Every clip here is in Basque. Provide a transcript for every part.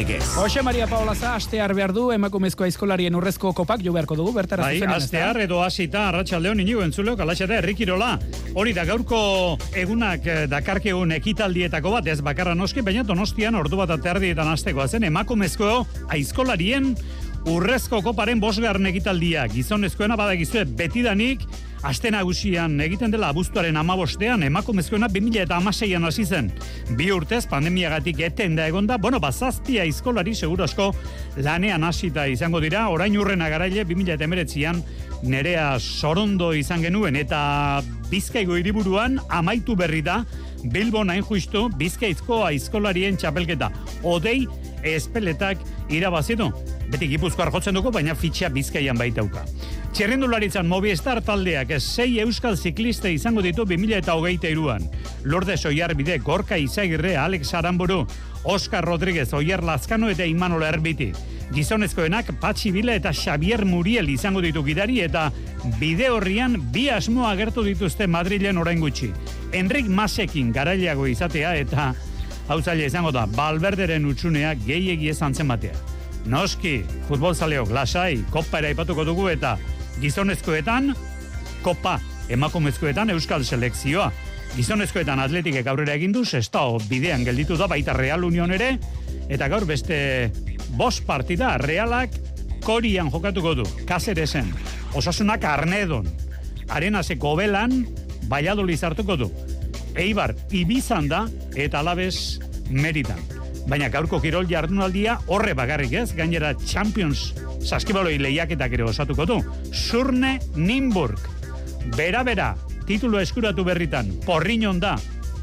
Legez. Jose Maria Paula za astear behar du emakumezko aizkolarien urrezko kopak jo beharko dugu bertara Bai, zuzenean, astear edo hasita arratsaldeon inigo entzuleo kalaxe da herrikirola. Hori da gaurko egunak eh, dakarkegun ekitaldietako bat, ez bakarra noski, baina donostian ordu bat aterdietan hastekoa zen emakumezko aizkolarien urrezko koparen bosgarren ekitaldia. Gizonezkoena badagizue betidanik Aste nagusian egiten dela abuztuaren amabostean, emakumezkoena 2000 eta amaseian hasi zen. Bi urtez pandemiagatik eten da egonda, bueno, bazazpia izkolari segurasko lanean hasita izango dira, orain urrena garaile 2000 eta emeretzian nerea sorondo izan genuen, eta bizkaigo hiriburuan amaitu berri da, Bilbon hain justu bizkaizko aizkolarien txapelketa. Odei espeletak irabazitu. Beti gipuzkoar jotzen dugu, baina fitxa bizkaian baitauka. Txerrendularitzan Movistar taldeak sei euskal zikliste izango ditu 2000 eta hogeita iruan. Lorde Soiar bide, Gorka Izagirre, Alex Aramburu, Oscar Rodríguez, Oier Lazkano eta Imanol Erbiti. Gizonezkoenak Patxi Bila eta Xavier Muriel izango ditu gidari eta bide horrian bi asmo agertu dituzte Madrilen orain gutxi. Enrik Masekin garaileago izatea eta hau zaila izango da, Balberderen utxunea gehiegi esan zenbatea. Noski, futbol zaleok lasai, kopa ere aipatuko dugu eta gizonezkoetan, kopa, emakumezkoetan euskal selekzioa. Gizonezkoetan atletikek aurrera egin du, sestao bidean gelditu da baita Real Union ere, eta gaur beste bost partida realak korian jokatuko du, kaseresen, osasunak arnedon, arenaseko belan, baiadoli zartuko du. Eibar, ibizan da, eta alabez meritan. Baina gaurko kirol jardunaldia horre bagarrik ez, gainera Champions saskibaloi lehiaketak ere osatuko du. Surne Nimburg. Bera-bera, titulo eskuratu berritan, porriñon da,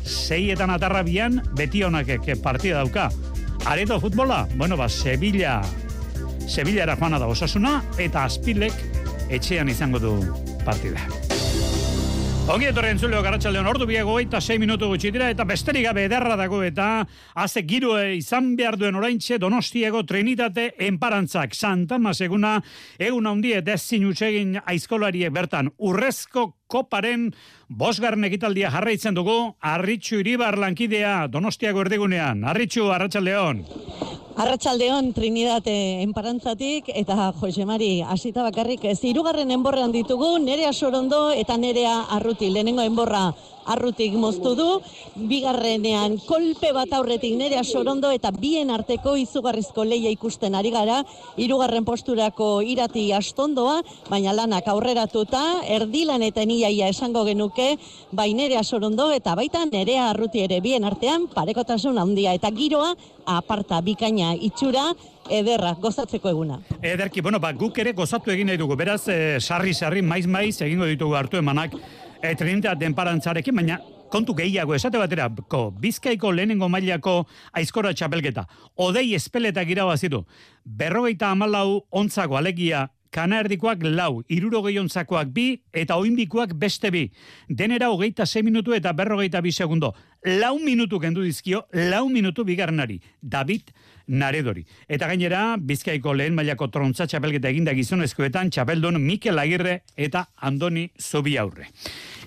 seietan atarrabian, beti honakek partida dauka. Areto futbola, bueno, ba, Sevilla, Sevilla joana da osasuna, eta azpilek etxean izango du partida. Ongi etorri entzuleo garatxaldeon. Ordu biego eta 6 minutu gutxi dira eta besterik gabe ederra dago eta haze giro izan behar duen oraintxe donostiego trinitate enparantzak. Santa Maseguna egun handi eta ezin utxegin aizkolariek bertan. Urrezko koparen bosgarren ekitaldia jarraitzen dugu Arritxu Iribar lankidea donostiago erdigunean. Arritxu, Arratxaldeon. Arratsaldeon Trinidate enparantzatik eta Josemari hasita bakarrik ez hirugarren enborrean ditugu Nerea Sorondo eta Nerea Arruti lehenengo enborra arrutik moztu du, bigarrenean kolpe bat aurretik nerea sorondo eta bien arteko izugarrizko leia ikusten ari gara, hirugarren posturako irati astondoa, baina lanak aurreratuta, erdilan eta niaia esango genuke, bai nerea sorondo eta baita nerea arruti ere bien artean, parekotasun handia eta giroa, aparta bikaina itxura, ederra, gozatzeko eguna. Ederki, bueno, ba, guk ere gozatu egin nahi dugu, beraz, eh, sarri-sarri, maiz-maiz, egingo ditugu hartu emanak, e, Trinita denparantzarekin, baina kontu gehiago esate batera, ko, bizkaiko lehenengo mailako aizkora txapelketa. Odei espeletak irabazitu. Berrogeita amalau ontzako alegia kanardikoak lau, irurogei ontzakoak bi, eta oinbikoak beste bi. Denera hogeita 6 minutu eta berrogeita bi segundo. Lau minutu kendu dizkio, lau minutu bigarnari. David Naredori. Eta gainera, Bizkaiko lehen mailako trontza txapelketa eginda gizonezkoetan txapeldun Mikel Agirre eta Andoni Zubiaurre.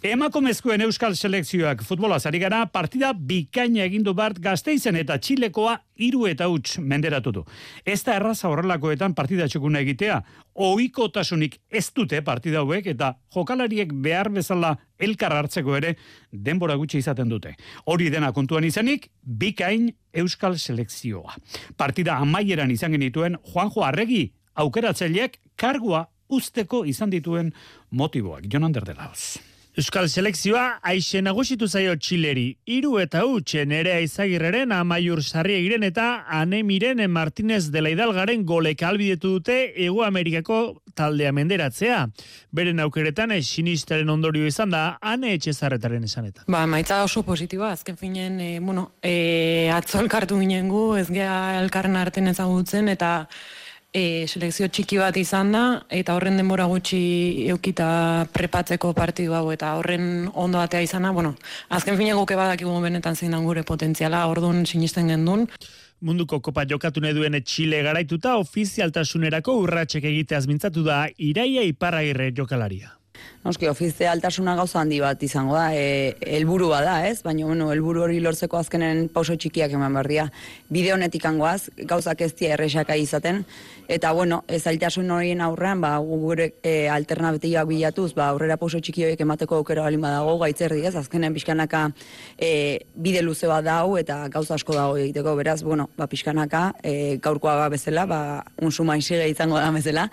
Emakumezkoen euskal selekzioak futbola zari gara, partida bikaina egindu bart gazteizen eta txilekoa iru eta huts menderatu du. Ez da erraza horrelakoetan partida txukuna egitea, oikotasunik ez dute partida hauek eta jokalariek behar bezala elkar hartzeko ere denbora gutxi izaten dute. Hori dena kontuan izanik, bikain euskal selekzioa. Partida amaieran izan genituen Juanjo Arregi aukeratzaileak kargua usteko izan dituen motiboak. Jonan Derdelauz. Euskal selekzioa aixe nagusitu zaio Txileri. Hiru eta utxe nerea izagirreren amaiur sarri egiren eta anemiren Martinez dela Hidalgaren golek albidetu dute Ego Amerikako taldea menderatzea. Beren aukeretan sinistaren ondorio izan da ane etxezarretaren esanetan. Ba, maitza oso positiboa, azken finen, e, bueno, e, atzo elkartu ginen gu, ez gea elkarren arten ezagutzen, eta e, selekzio txiki bat izan da, eta horren denbora gutxi eukita prepatzeko partidu hau, eta horren ondo batea izana, bueno, azken finen guke badakigu benetan zein gure potentziala, orduan sinisten gendun. Munduko kopa jokatu nahi duen Txile garaituta ofizialtasunerako urratxek egiteaz mintzatu da Iraia Iparragirre jokalaria. Noski, ofizialtasuna gauza handi bat izango da, e, helburua da, ez? Baina, bueno, helburu hori lortzeko azkenen pauso txikiak eman behar dira. Bide honetik angoaz, gauzak ez dira errexaka izaten, eta, bueno, ez zailtasun horien aurrean, ba, gu gure e, alternatiboak bilatuz, ba, aurrera pauso txiki horiek emateko aukera bali badago, gaitzerdi, ez? Azkenen pixkanaka e, bide luze bat dau, eta gauza asko dago egiteko, beraz, bueno, ba, pixkanaka, e, gaurkoa ba bezala, ba, un sumaixige izango da bezala,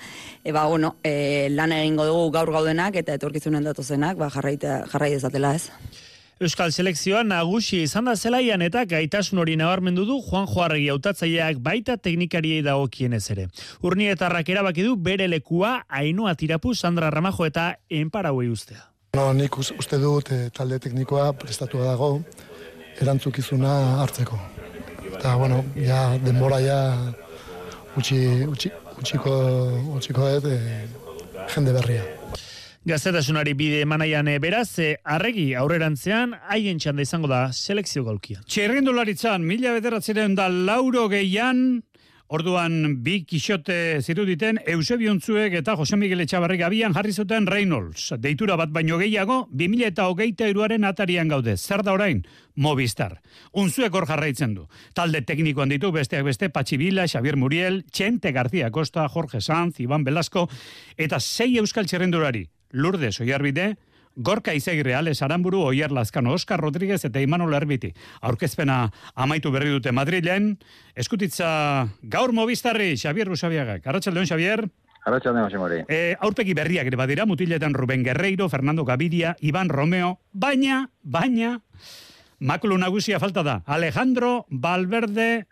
e, ba, bueno, e, lan egingo dugu gaur gaudenak, eta etorkizunen datozenak, ba, jarraita, jarrai dezatela ez. Euskal Selekzioa nagusi izan da zelaian eta gaitasun hori nabarmendu du Juan Joarregi hautatzaileak baita teknikariei dagokienez ere. Urnietarrak erabaki du bere lekua Ainhoa Tirapu, Sandra Ramajo eta Enparauei ustea. No, nik us- uste dut eh, talde teknikoa prestatua dago erantzukizuna hartzeko. Eta, bueno, ja, denbora ja utxi, utxi, utxiko, utxiko dut eh, jende berria. Gazetasunari bide emanaian eh, beraz, eh, arregi aurrerantzean haien txanda izango da selekzio gaulkian. Txerrendularitzan, mila bederatzeren da lauro gehian, Orduan bi kixote ziruditen Eusebio Untzuek eta Jose Miguel Etxabarrik abian jarri zuten Reynolds. Deitura bat baino gehiago, 2000 eta hogeita iruaren atarian gaude. Zer da orain? Movistar. Unzuek hor jarraitzen du. Talde teknikoan ditu besteak beste Patxi Vila, Xavier Muriel, Txente García Costa, Jorge Sanz, Iban Velasco, eta sei euskal txerrendulari. Lourdes Oiarbide, Gorka Izegirre, Alex Aramburu, Oier Lazkano, Oscar Rodríguez eta Imanol Erbiti. Aurkezpena amaitu berri dute Madrilen. Eskutitza gaur Movistarri, Xavier Rusabiagak. Arratxaldeon, Xavier. Arratxaldeon, Mori. E, aurpegi berriak ere badira, mutiletan Ruben Guerreiro, Fernando Gaviria, Iban Romeo, baina, baina, makulu nagusia falta da. Alejandro Valverde,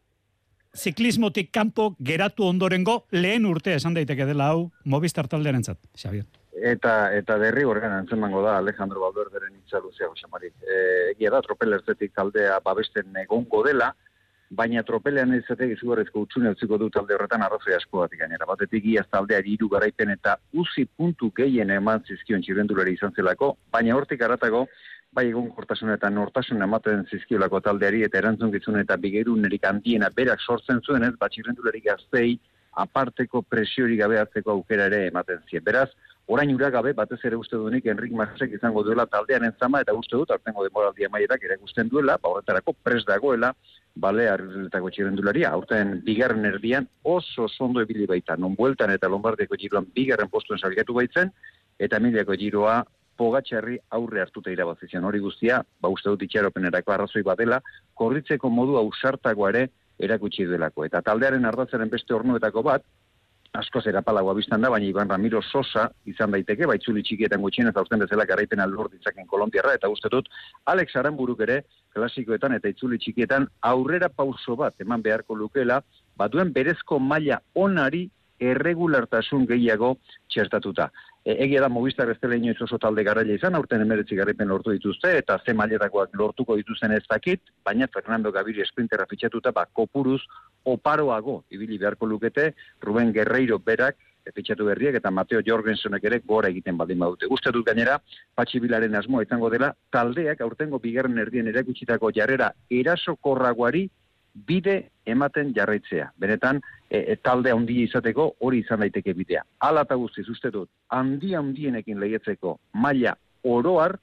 ziklismotik kanpo geratu ondorengo lehen urte esan daiteke dela hau Movistar taldearen zat, Xavier. Eta eta derri horren antzemango da Alejandro Valverderen hitza luzea Jose Mari. Eh, egia da tropel erzetik taldea babesten egongo dela, baina tropelean izatek izugarrizko utxune utziko du talde horretan arrazoi asko bat gainera. Batetik iaz taldeari hiru garaipen eta uzi puntu gehien eman zizkion txirrendulari izan zelako, baina hortik aratago bai egun kortasun eta nortasun ematen zizkiolako taldeari eta erantzun eta bigerunerik handiena berak sortzen zuen ez, batxirrendulari gaztei aparteko presiori gabe hartzeko aukera ere ematen zien. Beraz, orain ura gabe, batez ere uste duenik Enrik Masek izango duela taldearen zama, eta uste dut, artengo demoraldi amaierak erakusten duela, ba horretarako pres dagoela, bale, arretako txirrendularia, aurten bigarren erdian oso sondo ebili baita, non bueltan eta lombardeko giroan bigarren postuen salgatu baitzen, eta miliako giroa pogatxarri aurre hartuta irabazizian hori guztia, ba uste dut itxaropenerako arrazoi badela, korritzeko modu ausartagoa ere erakutsi duelako. Eta taldearen ardatzaren beste ornuetako bat, askoz erapalagoa biztan da, baina Iban Ramiro Sosa izan daiteke, baitzuli txikietan gutxien eta urten bezala garaipen alor ditzaken Kolombiarra, eta uste dut, Alex Aranburuk ere, klasikoetan eta itzuli txikietan, aurrera pauso bat eman beharko lukela, baduen berezko maila onari erregulartasun gehiago txertatuta. E, egia da Movistar ez dela inoiz oso talde garaile izan, aurten emeretzi garaipen lortu dituzte, eta ze mailetakoak lortuko dituzten ez dakit, baina Fernando Gaviria esprinterra fitxatuta, ba, kopuruz oparoago ibili beharko lukete, Ruben Guerreiro berak, fitxatu berriak, eta Mateo Jorgensenek ere gora egiten baldin badute. Uste dut gainera, Patxi Bilaren asmoa izango dela, taldeak aurtengo bigarren erdien erakutsitako jarrera erasokorragoari bide ematen jarraitzea. Benetan, e, e, talde handia izateko hori izan daiteke bidea. Hala eta guztiz uste dut, handi handienekin lehiatzeko maila oroar,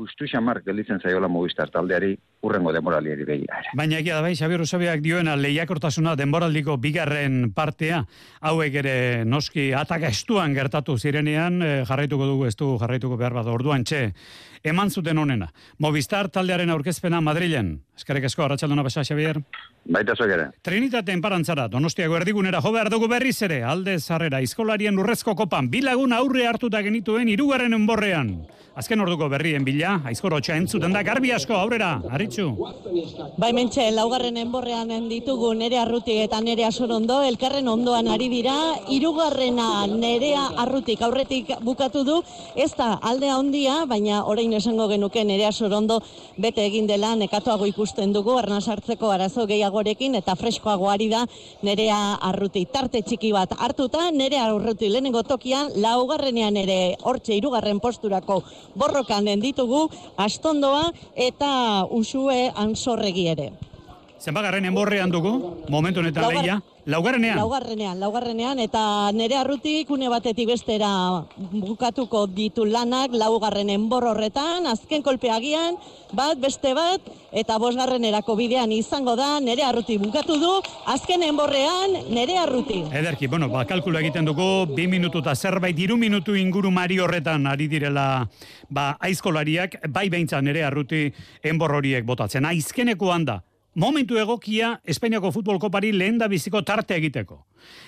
justu xamar gelditzen zaiola Movistar taldeari urrengo demoraliari begira ere. Baina egia da bai, Xabier Usabiak dioena lehiakortasuna denboraldiko bigarren partea, hauek ere noski ataka estuan gertatu zirenean, eh, jarraituko dugu, ez du jarraituko behar bat orduan txe, eman zuten onena. Movistar taldearen aurkezpena Madrilen. Eskerrik asko, arratsaldona basa, Xabier. Baita zuek ere. Trinitate enparantzara, donostiago erdigunera jo behar dugu berriz ere, alde zarrera, izkolarien urrezko kopan, bilagun aurre hartuta genituen irugarren enborrean. Azken orduko berrien bila, aizkorotxa entzuten da, garbi asko, aurrera, arritxu. Bai mentxe, laugarren enborrean ditugu nere arrutik eta nere asorondo, elkarren ondoan ari dira, irugarrena nerea arrutik aurretik bukatu du, ez da aldea handia, baina orain esango genuke nerea asorondo bete egin dela nekatuago ikusten dugu, arna sartzeko arazo gehiagorekin eta freskoago ari da nerea arruti. Tarte txiki bat hartuta, nerea arruti. Lehenengo tokian, laugarrenean ere hortxe irugarren posturako borrokan ditugu, astondoa eta usue ansorregi ere. Zenbagarren enborrean dugu, momentu honetan leia, Laugarrenean. Laugarrenean, laugarrenean, eta nere arrutik une batetik bestera bukatuko ditu lanak laugarren enbor horretan, azken kolpeagian, bat, beste bat, eta bosgarrenerako bidean izango da, nere arruti bukatu du, azken enborrean, nere arruti. Ederki, bueno, ba, kalkulu egiten dugu, bi minutu eta zerbait, iru minutu inguru mari horretan ari direla ba, aizkolariak, bai behintzan nere arruti enbor horiek botatzen. Aizkeneko handa, momentu egokia Espainiako futbol kopari lehen da biziko tarte egiteko.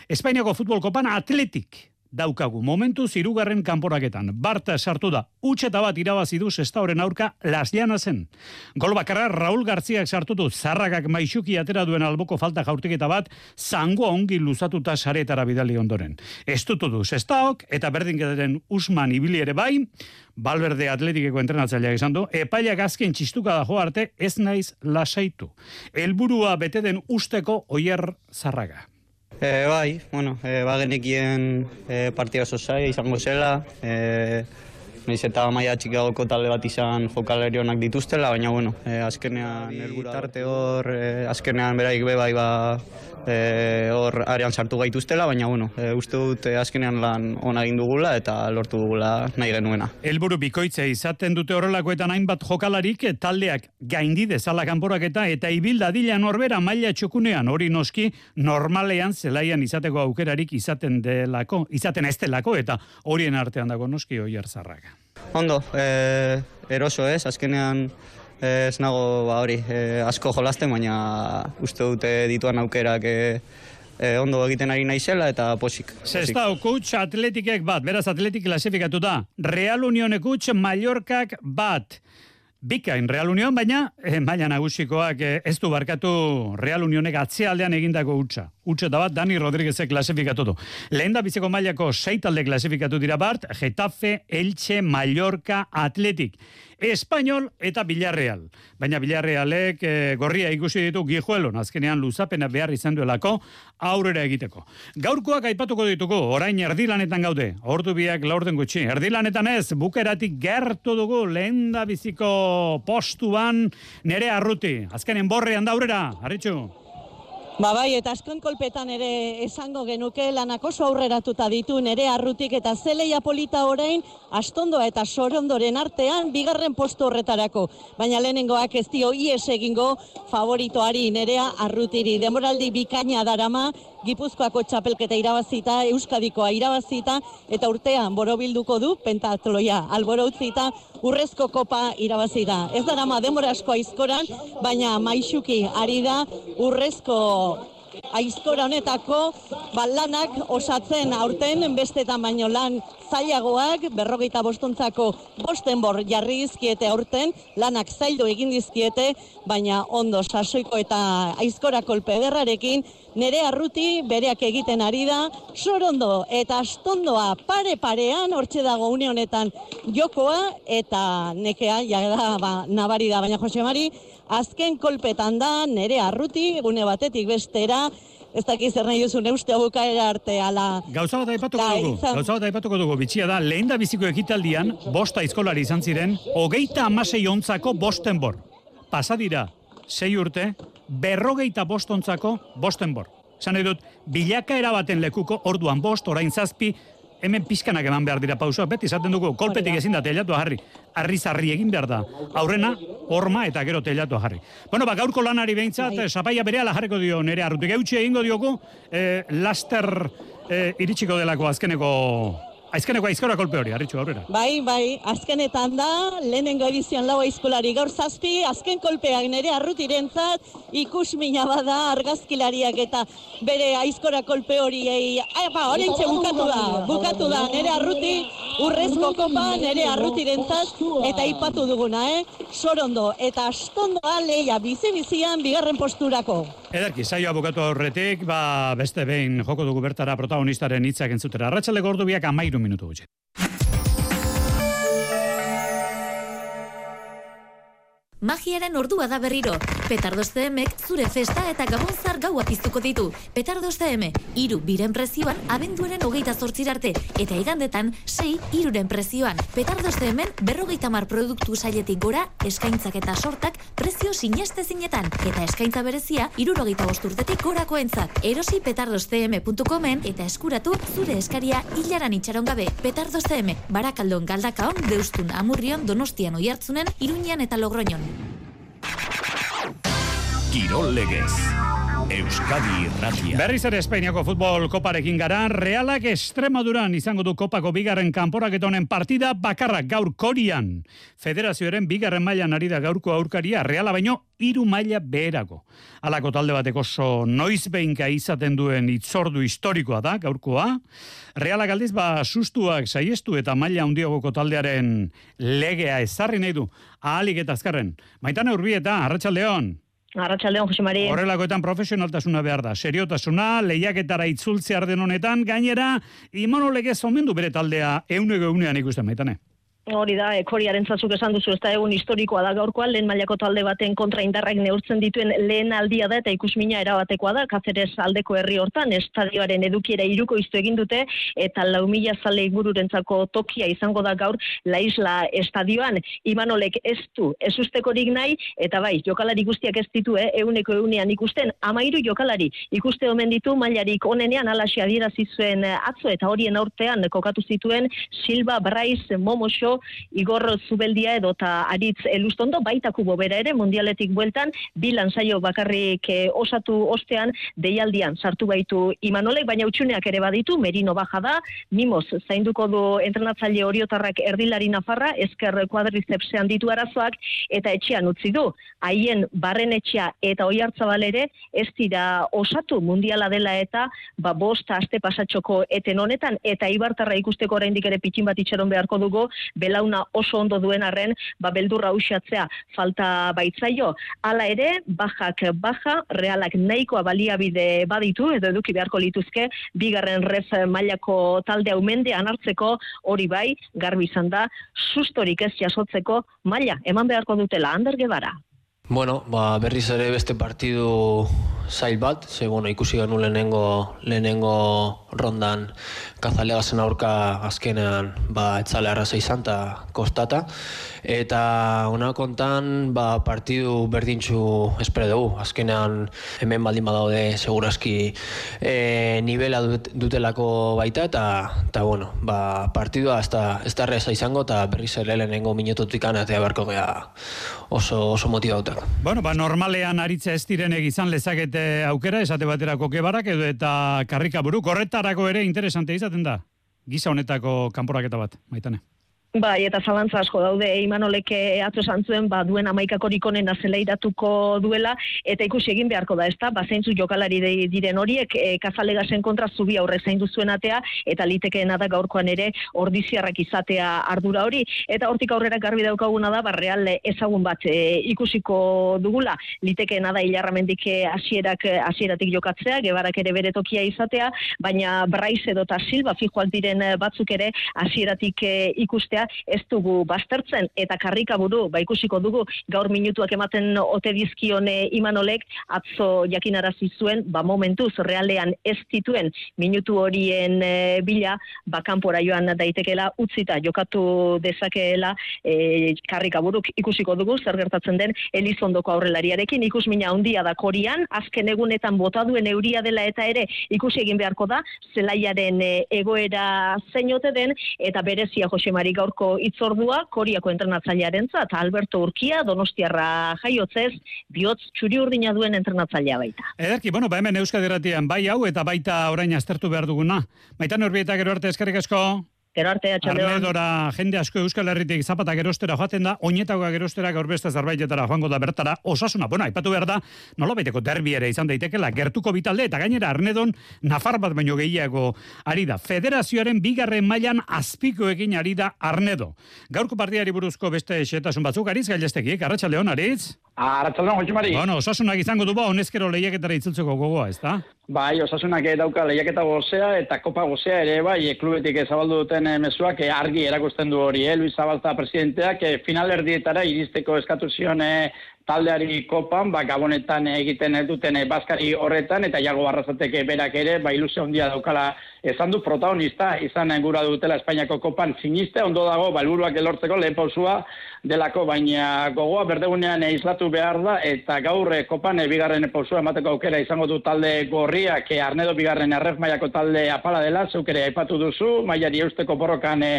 Espainiako futbol kopan atletik daukagu. Momentu zirugarren kanporaketan. Barta sartu da. Utxeta bat irabazi du sestauren aurka las zen. Gol bakarra Raul Garziak sartu du. Zarragak maixuki atera duen alboko falta jaurtiketa bat zango ongi luzatuta saretara bidali ondoren. Estutu du sestaok eta berdin Usman ibili ere bai. Balberde atletikeko entrenatzailea izan du, epailak azken txistuka da jo arte ez naiz lasaitu. Helburua bete den usteko oier zarraga. E, bai, bueno, e, ba genekien e, partida oso izango zela, e, Naiz eta maia txikagoko talde bat izan jokalari onak dituztela, baina bueno, e, azkenean elgurarte hor, e, azkenean beraik be bai ba, e, hor arean sartu gaituztela, baina bueno, e, uste dut e, azkenean lan ona egin dugula eta lortu dugula nahi genuena. Helburu bikoitza izaten dute horrelakoetan hainbat jokalarik taldeak gaindi dezala kanporaketa eta ibilda dila norbera maila txokunean hori noski normalean zelaian izateko aukerarik izaten delako, izaten ez delako eta horien artean dago noski oier zarraga. Ondo, e, eroso ez, azkenean ez nago ba hori e, asko jolasten, baina uste dute dituan aukerak e, e, ondo egiten ari naizela eta posik. Zesta, coach atletikek bat, beraz atletik klasifikatu da. Real Unionek coach Mallorcak bat. Bikain Real Union, baina eh, maila nagusikoak eh, ez du barkatu Real Unionek atzealdean egindako utza. Utsa da bat Dani Rodríguezek klasifikatu du. Lehen da biziko mailako sei talde klasifikatu dira bart, Getafe, Elche, Mallorca, Atletik. Espainol eta Villarreal. Baina Villarrealek e, gorria ikusi ditu gijuelon, azkenean luzapena behar izan duelako aurrera egiteko. Gaurkoak aipatuko dituko, orain erdilanetan gaude, ordu biak laurden gutxi. Erdilanetan ez, bukeratik gertu dugu lehen da biziko postuan nere arruti. Azkenen borrean da aurrera, harritxu. Ba bai, eta askoen kolpetan ere esango genuke lanak oso aurreratuta ditu nere arrutik eta zeleia polita orain astondoa eta sorondoren artean bigarren postu horretarako. Baina lehenengoak ez dio ies egingo favoritoari nerea arrutiri. Demoraldi bikaina darama Gipuzkoako txapelketa irabazita, Euskadikoa irabazita, eta urtean borobilduko du, pentatloia alboro utzita, urrezko kopa irabazita. Ez da dama demora asko aizkoran, baina maixuki ari da urrezko aizkora honetako balanak osatzen aurten bestetan baino lan zailagoak berrogeita bostontzako bosten bor jarri dizkiete aurten lanak zaildu egin dizkiete baina ondo sasoiko eta aizkora kolpe ederrarekin nere arruti bereak egiten ari da sorondo eta astondoa pare parean hortxe dago une honetan jokoa eta nekea ja da ba, nabari da. Baina Jose Mari azken kolpetan da nere arruti gune batetik bestera ez dakiz zer nahi duzu neuste bukaera arte ala. Gauza bat aipatuko dugu, gauza bat aipatuko dugu, bitxia da, lehen da biziko ekitaldian, bosta izkolari izan ziren, hogeita amasei ontzako bosten bor. Pasadira, sei urte, berrogeita bostontzako bosten bor. Zan edut, bilaka erabaten lekuko, orduan bost, orain zazpi, hemen pizkanak eman behar dira pausoa, beti izaten dugu, kolpetik ezin da telatu jarri, arri zarri egin behar da. Aurrena, horma eta gero telatu jarri. Bueno, ba, gaurko lanari behintzat, bai. sapaia bere jarriko dio nere arrutik. Eutxe egingo diogu, eh, laster eh, iritsiko delako azkeneko Aizkeneko aizkora kolpe hori, harritxu aurrera. Bai, bai, azkenetan da, lehenengo edizioan lau aizkolari gaur zazpi, azken kolpeak nire arrutiren zat, ikus mina bada argazkilariak eta bere aizkora kolpe hori, ba, hori bukatu da, bukatu da, nire arruti, urrezko kopa, nire arrutiren zat, eta ipatu duguna, eh? Sorondo, eta astondo aleia, bizi-bizian, bigarren posturako. Ederki, saio abokatu horretik, ba, beste behin joko dugu bertara protagonistaren hitzak entzutera. Arratxale gordu biak amairu minutu gutxi. Magiaren ordua da berriro. Petardos CMek zure festa eta gabonzar gaua piztuko ditu. Petardos CM, iru biren prezioan abenduaren hogeita zortzirarte, eta igandetan, sei iruren prezioan. Petardos CMen berrogeita mar produktu sailetik gora, eskaintzak eta sortak prezio sineste zinetan, eta eskaintza berezia irurogeita bosturtetik gorako entzat. Erosi petardoscm.comen eta eskuratu zure eskaria hilaran itxaron gabe. Petardos CM, barakaldon galdakaon, deustun, amurrion, donostian oiartzunen, iruñan eta logroñon. Kirol Legez. Euskadi Irratia. Berriz ere Espainiako futbol koparekin gara, Realak Extremaduran izango du kopako bigarren kanporaketa honen partida bakarra gaur korian. Federazioaren bigarren mailan ari da gaurko aurkaria, Reala baino hiru maila beherago. Halako talde bateko oso noiz behinka izaten duen itzordu historikoa da gaurkoa. Realak aldiz ba sustuak saiestu eta maila handiagoko taldearen legea ezarri nahi du. Ahalik eta azkarren. Maitane Urbieta, Arratsaldeon. Jose Mari. Horrelakoetan profesionaltasuna behar da. Seriotasuna, lehiaketara itzultzea den honetan, gainera, imanolege zomendu bere taldea euneko eunean ikusten maitane. Hori da, ekoriaren zazuk esan duzu, ez da egun historikoa da gaurkoa, lehen mailako talde baten kontra indarrak neurtzen dituen lehen aldia da, eta ikusmina erabatekoa da, kazeres aldeko herri hortan, estadioaren edukiera iruko iztu egin dute, eta lau mila zale ingururentzako tokia izango da gaur, la isla estadioan, imanolek ez du, ez ustekorik nahi, eta bai, jokalari guztiak ez ditu, eh, euneko eunean ikusten, amairu jokalari, ikuste omen ditu, mailarik onenean alaxi adierazi zuen eh, atzo, eta horien aurtean kokatu zituen, Silva, Brais, Momosho, Igor Zubeldia edo eta Aritz Elustondo, baita kubo bera ere, mundialetik bueltan, bilan zaio bakarrik eh, osatu ostean, deialdian sartu baitu Imanolek, baina utxuneak ere baditu, Merino baja da, Mimos zainduko du entrenatzaile oriotarrak erdilari nafarra, esker kuadrizepsean ditu arazoak, eta etxean utzi du, haien barren etxea eta oi ere, ez dira osatu mundiala dela eta, ba, bost aste pasatxoko eten honetan, eta ibartarra ikusteko oraindik ere pitxin bat itxeron beharko dugu, belauna oso ondo duen arren, ba, beldurra usatzea falta baitzaio. Hala ere, bajak baja, realak nahikoa baliabide baditu, edo eduki beharko lituzke, bigarren ref mailako talde aumende anartzeko hori bai, garbi izan da, sustorik ez jasotzeko maila, eman beharko dutela, Ander Gebara. Bueno, ba, berriz ere beste partidu zail bat, ze bueno, ikusi ganu lehenengo, lehenengo rondan kazalegazen aurka azkenean ba, etzale arraza izan eta kostata. Eta ona kontan ba, partidu berdintxu espere dugu. Azkenean hemen baldin badaude segurazki e, nivela dut, dutelako baita eta, eta bueno, ba, partidua ez da, ez da izango eta berriz ere lehenengo minututik anatea beharko gea oso, oso motibautak. Bueno, ba, normalean aritza ez diren egizan lezakete aukera, esate baterako kebarak edo eta karrika buruk. Horretarako ere interesante izaten da. Giza honetako kanporaketa bat, maitane. Bai, eta zalantza asko daude, Imanoleke atzo esan zuen, ba, duen amaikakorik onena zeleiratuko duela, eta ikusi egin beharko da, ezta, ba, zeintzu jokalari diren horiek, e, kazalegasen kontra zubi aurre zein duzuen atea, eta litekeen da gaurkoan ere, ordiziarrak izatea ardura hori, eta hortik aurrera garbi daukaguna da, ba, real ezagun bat e, ikusiko dugula, litekeen da hilarramendik hasierak hasieratik jokatzea, gebarak ere bere tokia izatea, baina Brais edo eta Silva fijoak diren batzuk ere hasieratik e, ikustea, ez dugu baztertzen eta karrika buru, ba ikusiko dugu gaur minutuak ematen ote dizkione imanolek, atzo jakinarazi zuen, ba momentu realean ez dituen minutu horien e, bila, ba kanpora joan daitekela utzita jokatu dezakeela e, karrika buruk ikusiko dugu, zer gertatzen den Elizondoko aurrelariarekin, ikusmina handia da korian, azken egunetan bota duen euria dela eta ere ikusi egin beharko da, zelaiaren egoera zeinote den, eta berezia Josemari gaur gaurko itzordua Koriako entrenatzailearen eta Alberto Urkia Donostiarra jaiotzez bihotz txuri urdina duen entrenatzailea baita. Ederki, bueno, ba hemen Euskadi bai hau eta baita orain aztertu behar duguna. Baita norbieta gero arte eskerrik asko. Gero arte, atxaldeon. Arnedora, jende asko Euskal Herritik zapata gerostera joaten da, oinetagoa gerostera gaur beste zarbaitetara joango da bertara, osasuna, bueno, aipatu behar da, nola baiteko derbi ere izan daitekela, gertuko bitalde, eta gainera Arnedon, nafar bat baino gehiago ari da. Federazioaren bigarren mailan azpikoekin ari da Arnedo. Gaurko partiari buruzko beste xetasun batzuk, ariz gailestekik, arratsaldeon ariz? Arratxaldeon, Jose Mari. Bueno, osasunak izango du ba, honezkero lehiaketara itzultzeko gogoa, ez da? Bai, osasunak dauka lehiaketa gozea eta kopa gozea ere, bai, e, klubetik ezabaldu duten e, mezuak argi erakusten du hori, eh? Luis Zabalza presidenteak finalerdietara iristeko eskatu zion taldeari kopan, ba, gabonetan egiten duten baskari horretan, eta jago barrazateke berak ere, ba, ilusio handia daukala esan du protagonista, izan gura dutela Espainiako kopan siniste, ondo dago, balburuak elortzeko lehen pausua, delako, baina gogoa berdegunean islatu behar da, eta gaur e, kopan e, bigarren pausua emateko aukera izango du talde gorriak, e, arnedo bigarren erref maiako talde apala dela, zeukere aipatu duzu, maiari eusteko borrokan e,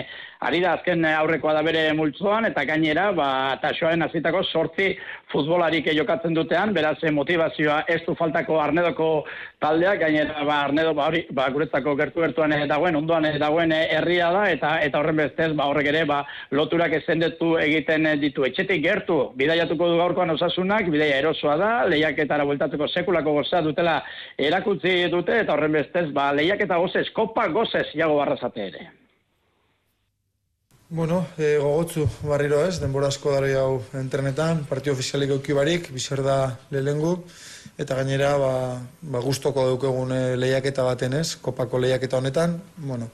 ari da azken aurrekoa da bere multzoan, eta gainera, ba, tasoaren azitako sortzi futbolarik jokatzen dutean, beraz eh, motivazioa ez du faltako Arnedoko taldeak, gainera ba, Arnedo ba, hori, ba, guretzako gertu gertuan dagoen, ondoan dagoen eh, herria da, eta eta horren bestez, ba, horrek ere, ba, loturak ezendetu egiten ditu. Etxetik gertu, bidaiatuko du gaurkoan osasunak, bidaia erosoa da, lehiaketara bueltatzeko sekulako goza dutela erakutzi dute, eta horren bestez, ba, lehiaketa gozez, kopa gozez, jago barrazate ere. Bueno, e, gogotzu barriro ez, denbora asko dara hau internetan, partio ofizialik eukibarik, bizer da lehengu, eta gainera ba, ba guztoko daukegun e, lehiaketa baten ez, kopako lehiaketa honetan, bueno,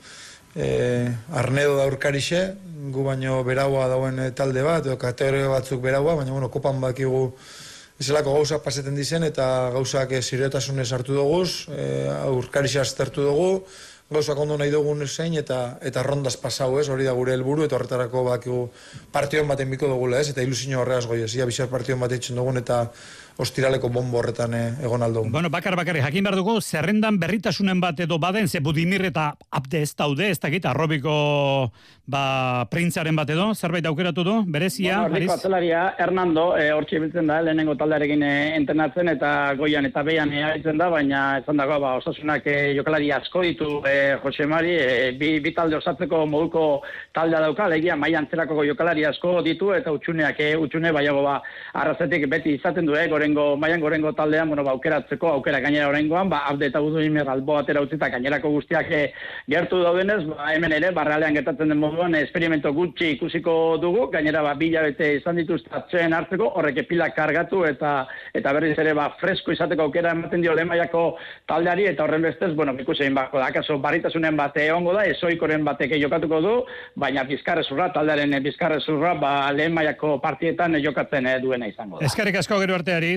e, arnedo da urkarixe, gu baino beraua dauen talde bat, edo kategoria batzuk beraua, baina bueno, kopan bakigu Ezelako gauzak paseten dizen eta gauzak e, ziriotasunez hartu dugu, e, urkarixe aztertu dugu, gauzak ondo nahi dugun zein eta eta rondaz pasau ez, hori da gure helburu eta horretarako bakigu partion baten biko dugula ez, eta ilusio horreaz goi ez, ia bizar partion bat dugun eta ostiraleko bombo horretan eh, egon aldo. Bueno, bakar bakarri jakin behar dugu, zerrendan berritasunen bat edo baden, ze Budimir eta abde ez daude, ez dakit, arrobiko ba, printzaren bat edo, zerbait aukeratu du, berezia? Bueno, atzelaria, Hernando, e, hortxe biltzen da, lehenengo taldearekin e, entenatzen, eta goian eta behian e, da, baina esan dago, ba, osasunak e, jokalari asko ditu e, Jose Mari, e, bi, bi talde osatzeko moduko taldea dauka, legia maian zelako jokalari asko ditu, eta utxuneak, e, utxune, baiago ba, arrazetik beti izaten du, e, gorengo, maian gorengo taldean, bueno, ba, aukeratzeko, aukera gainera orengoan, ba, abde eta budu imer albo atera utzita, gainerako guztiak e, gertu daudenez, ba, hemen ere, barrealean gertatzen den moduan, esperimento gutxi ikusiko dugu, gainera, ba, bila bete izan dituzte atzeen hartzeko, horrek epila kargatu, eta eta berriz ere, ba, fresko izateko aukera ematen dio maiako taldeari, eta horren bestez, bueno, ikusein bako da, akaso, barritasunen bate egongo da, esoikoren bateke jokatuko du, baina bizkarrezurra, taldearen bizkarrezurra, ba, lehen maiako partietan jokatzen eh, duena izango da. Eskarrik asko gero arteari,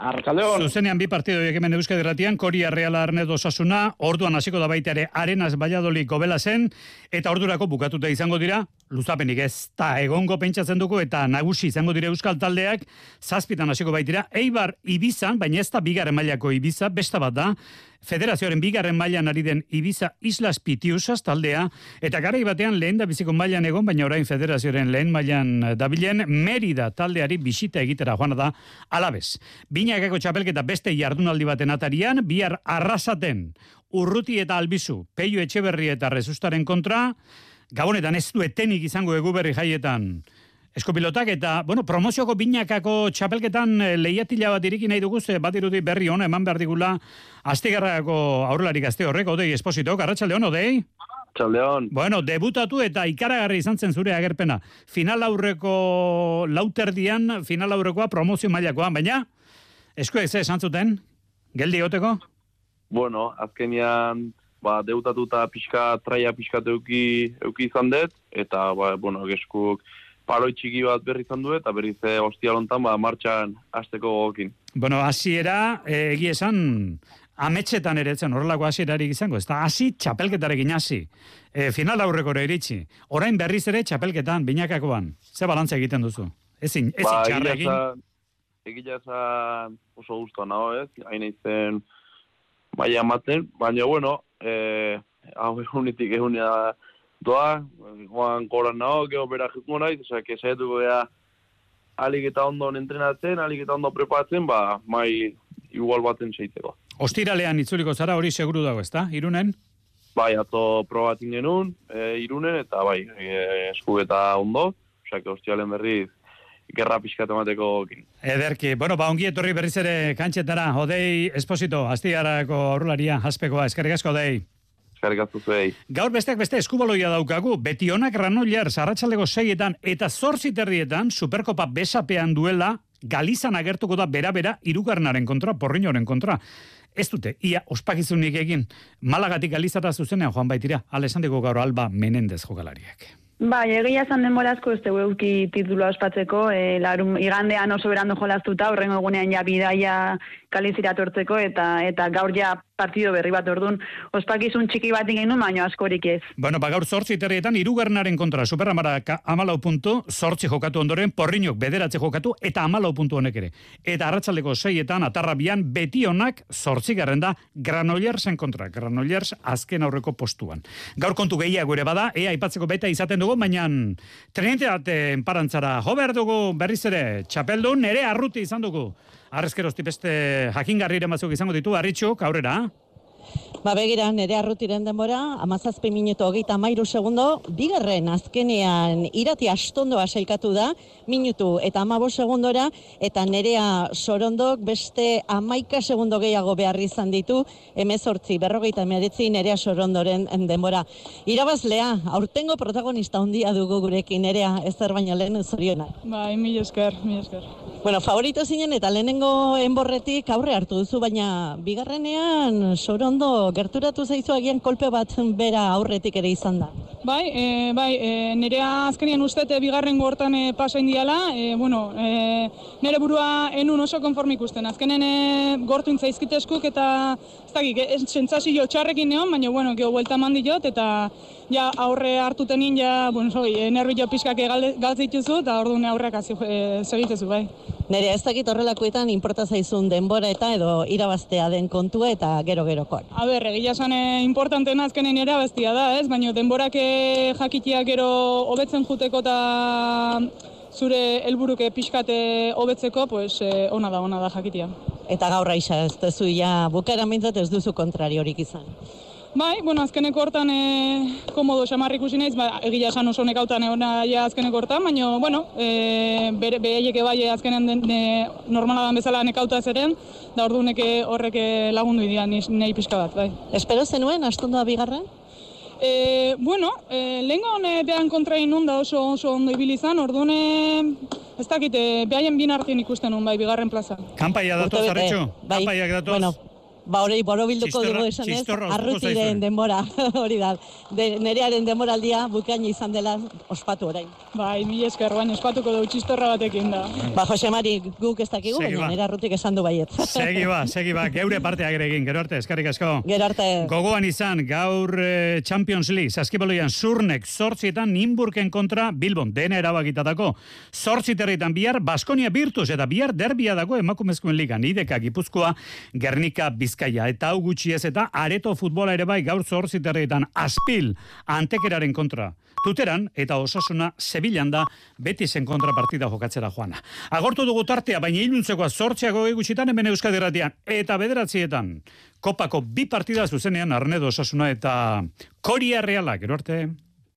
Arratsaldeon. Zuzenean bi partido hemen Euskadi Ratian, Koria Real Arnedo Sasuna, orduan hasiko da baita ere Arenas Valladolid gobela zen. Eta ordurako bukatuta izango dira luzapenik ez ta egongo pentsatzen dugu eta nagusi izango dire euskal taldeak. Zazpitan hasiko baitira Eibar Ibiza, baina ez da bigarren mailako Ibiza, besta bat da Federazioaren bigarren mailan ari den Ibiza Islas Pitiusas taldea, eta garai batean lehen da biziko mailan egon, baina orain Federazioaren lehen mailan dabilen Merida taldeari bisita egitera joan da alabez. Binakako txapelketa beste jardunaldi baten atarian, bihar arrasaten urruti eta albizu, peio etxeberri eta rezustaren kontra, gabonetan ez du etenik izango eguberri jaietan, Eskopilotak eta, bueno, promozioko binakako txapelketan eh, lehiatila bat iriki nahi dugu, ze bat irudi berri hona eman behar digula astigarrako aurrelarik azte horrek, odei esposito, garratxalde hon, odei? Txaldeon. Bueno, debutatu eta ikaragarri izan zen zure agerpena. Final aurreko lauterdian, final aurrekoa promozio mailakoa, baina eskuek ze esan zuten, geldi goteko? Bueno, azkenian, ba, debutatu eta pixka, traia pixka euki, euki izan dut, eta, ba, bueno, geskuk, paroi txiki bat berri izan du eta berri ze hostia lontan ba martxan hasteko gokin. Bueno, hasiera eh, egi esan ametxetan ere zen horrelako hasierarik izango, ez da hasi txapelketarekin hasi. E, final aurreko eritsi. Orain berriz ere txapelketan binakakoan. Ze balantza egiten duzu? Ezin, ezin ba, txarrekin. Egila oso guztua nago ez, hain eizen maia amaten, baina bueno, eh, hau egunitik egunia doa, joan koran nago, geho bera jiko nahi, oza, que saietuko gea alik eta ondo entrenatzen, alik eta ondo prepatzen, ba, mai igual baten seiteko. Ostiralean itzuliko zara hori seguru dago, ezta? Irunen? Bai, ato probatin genuen, e, irunen, eta bai, e, esku eta ondo, oza, que ostiralen berriz, gerra pixkatu mateko gokin. Ederki, bueno, ba, ongi etorri berriz ere kantxetara, odei esposito, astigarako aurrularia, aspekoa, eskerrik asko, odei. Gaur besteak beste eskubaloia daukagu, beti honak ranoilar, zarratxaldeko seietan eta zortziterrietan, superkopa besapean duela, Galizan agertuko da bera-bera irugarnaren kontra, porriñoren kontra. Ez dute, ia ospakizunik egin, malagatik galizata zuzenean joan baitira, alesandeko gaur alba menendez jokalariak. Bai, egia esan denbora asko ez dugu euki titulua ospatzeko, e, larum, igandean oso berando jolaztuta, horrengo egunean ja bidaia kalizira tortzeko, eta eta gaur ja partido berri bat ordun ospakizun txiki bat ingen baino askorik ez. Bueno, ba gaur 8 terrietan hirugarrenaren kontra Superamara 14 puntu, 8 jokatu ondoren Porriñok bederatze jokatu eta 14 puntu honek ere. Eta arratsaldeko 6etan Atarrabian beti onak 8 da Granollersen kontra. Granollers azken aurreko postuan. Gaur kontu gehiago gure bada, ea aipatzeko beta izaten dugu, baina Trinite aten parantzara jo behar dugu berriz ere txapeldun nere arruti izan dugu. Arrezkerosti beste jakingarriren batzuk izango ditu, arritxuk, aurrera. Ba begira, nere arrutiren denbora, amazazpe minuto hogeita mairu segundo, bigarren azkenean irati astondoa sailkatu da, minutu eta amabo segundora, eta nerea sorondok beste amaika segundo gehiago behar izan ditu, emezortzi, berrogeita emeretzi nerea sorondoren denbora. Irabazlea, aurtengo protagonista handia dugu gurekin nerea, ez zer baina lehen zoriona. Ba, mi esker, mi esker. Bueno, favorito zinen eta lehenengo enborretik aurre hartu duzu, baina bigarrenean sorondo gerturatu zaizu agian kolpe bat bera aurretik ere izan da. Bai, e, bai, e, nerea azkenien ustete bigarren gortan e, pasa indiala, e, bueno, e, nere burua enun oso konform ikusten. Azkenen e, gortu intzaizkiteskuk eta ez dakik, ez sentzazio txarrekin neon, baina, bueno, geho buelta mandi jot, eta ja aurre hartuten ja, bueno, zoi, e, nervi jo pixkak galtzituzu, eta orduan aurreak e, segitezu, bai. Nere, ez dakit horrelakoetan inporta zaizun denbora eta edo irabaztea den kontua eta gero-gerokoak. A ber, egia esan eh, importanten azkenen irabaztia da, ez? Baina denborak eh, jakitiak gero hobetzen juteko eta zure helburuke pixkate hobetzeko, pues eh, ona da, ona da jakitia. Eta gaur raisa, ez duzu ja bukera ez duzu kontrari horik izan. Bai, bueno, azkeneko hortan e, komodo xamarri ikusi naiz, ba, egia esan oso nekautan egona ja azkeneko hortan, baina, bueno, e, bere, behaieke bai azkenen den, ne, normala dan bezala nekauta zeren, da ordu neke horrek lagundu idian nahi pixka bat, bai. Espero zenuen, astondo da bigarren? E, bueno, e, lehen gaune behan kontra inun da oso oso ondo ibilizan, orduan ez dakite, behaien bin hartin ikusten un bai, bigarren plaza. Kampaia datoz, Arretxo? Bai, datoz? Bueno, ba hori borobilduko dugu esan ez, arrutiren denbora, hori da, de, nerearen denboraldia bukaino izan dela ospatu orain. Bai, mi esker, baina ospatuko dugu txistorra batekin da. Ba, Jose Mari, guk ez dakigu, baina nere arrutik esan du baiet. Segi ba, segi ba, geure parteak ere egin, gero arte, eskarrik asko. Gero arte. Gogoan izan, gaur eh, Champions League, saskiboloian zurnek, sortzietan Nimburken kontra Bilbon, dena erabakitatako. Sortziterritan bihar, Baskonia Birtus eta bihar derbia dago emakumezkoen ligan, ideka Gipuzkoa, Gernika Bizkaia eta hau gutxi ez eta areto futbola ere bai gaur zortziterreetan aspil antekeraren kontra. Tuteran eta osasuna Sevillan da beti zen kontra partida jokatzera joana. Agortu dugu tartea, baina iluntzekoa zortziago egutxitan hemen Euskadi Ratian eta bederatzietan. Kopako bi partida zuzenean Arnedo osasuna eta Koria Reala, gero arte.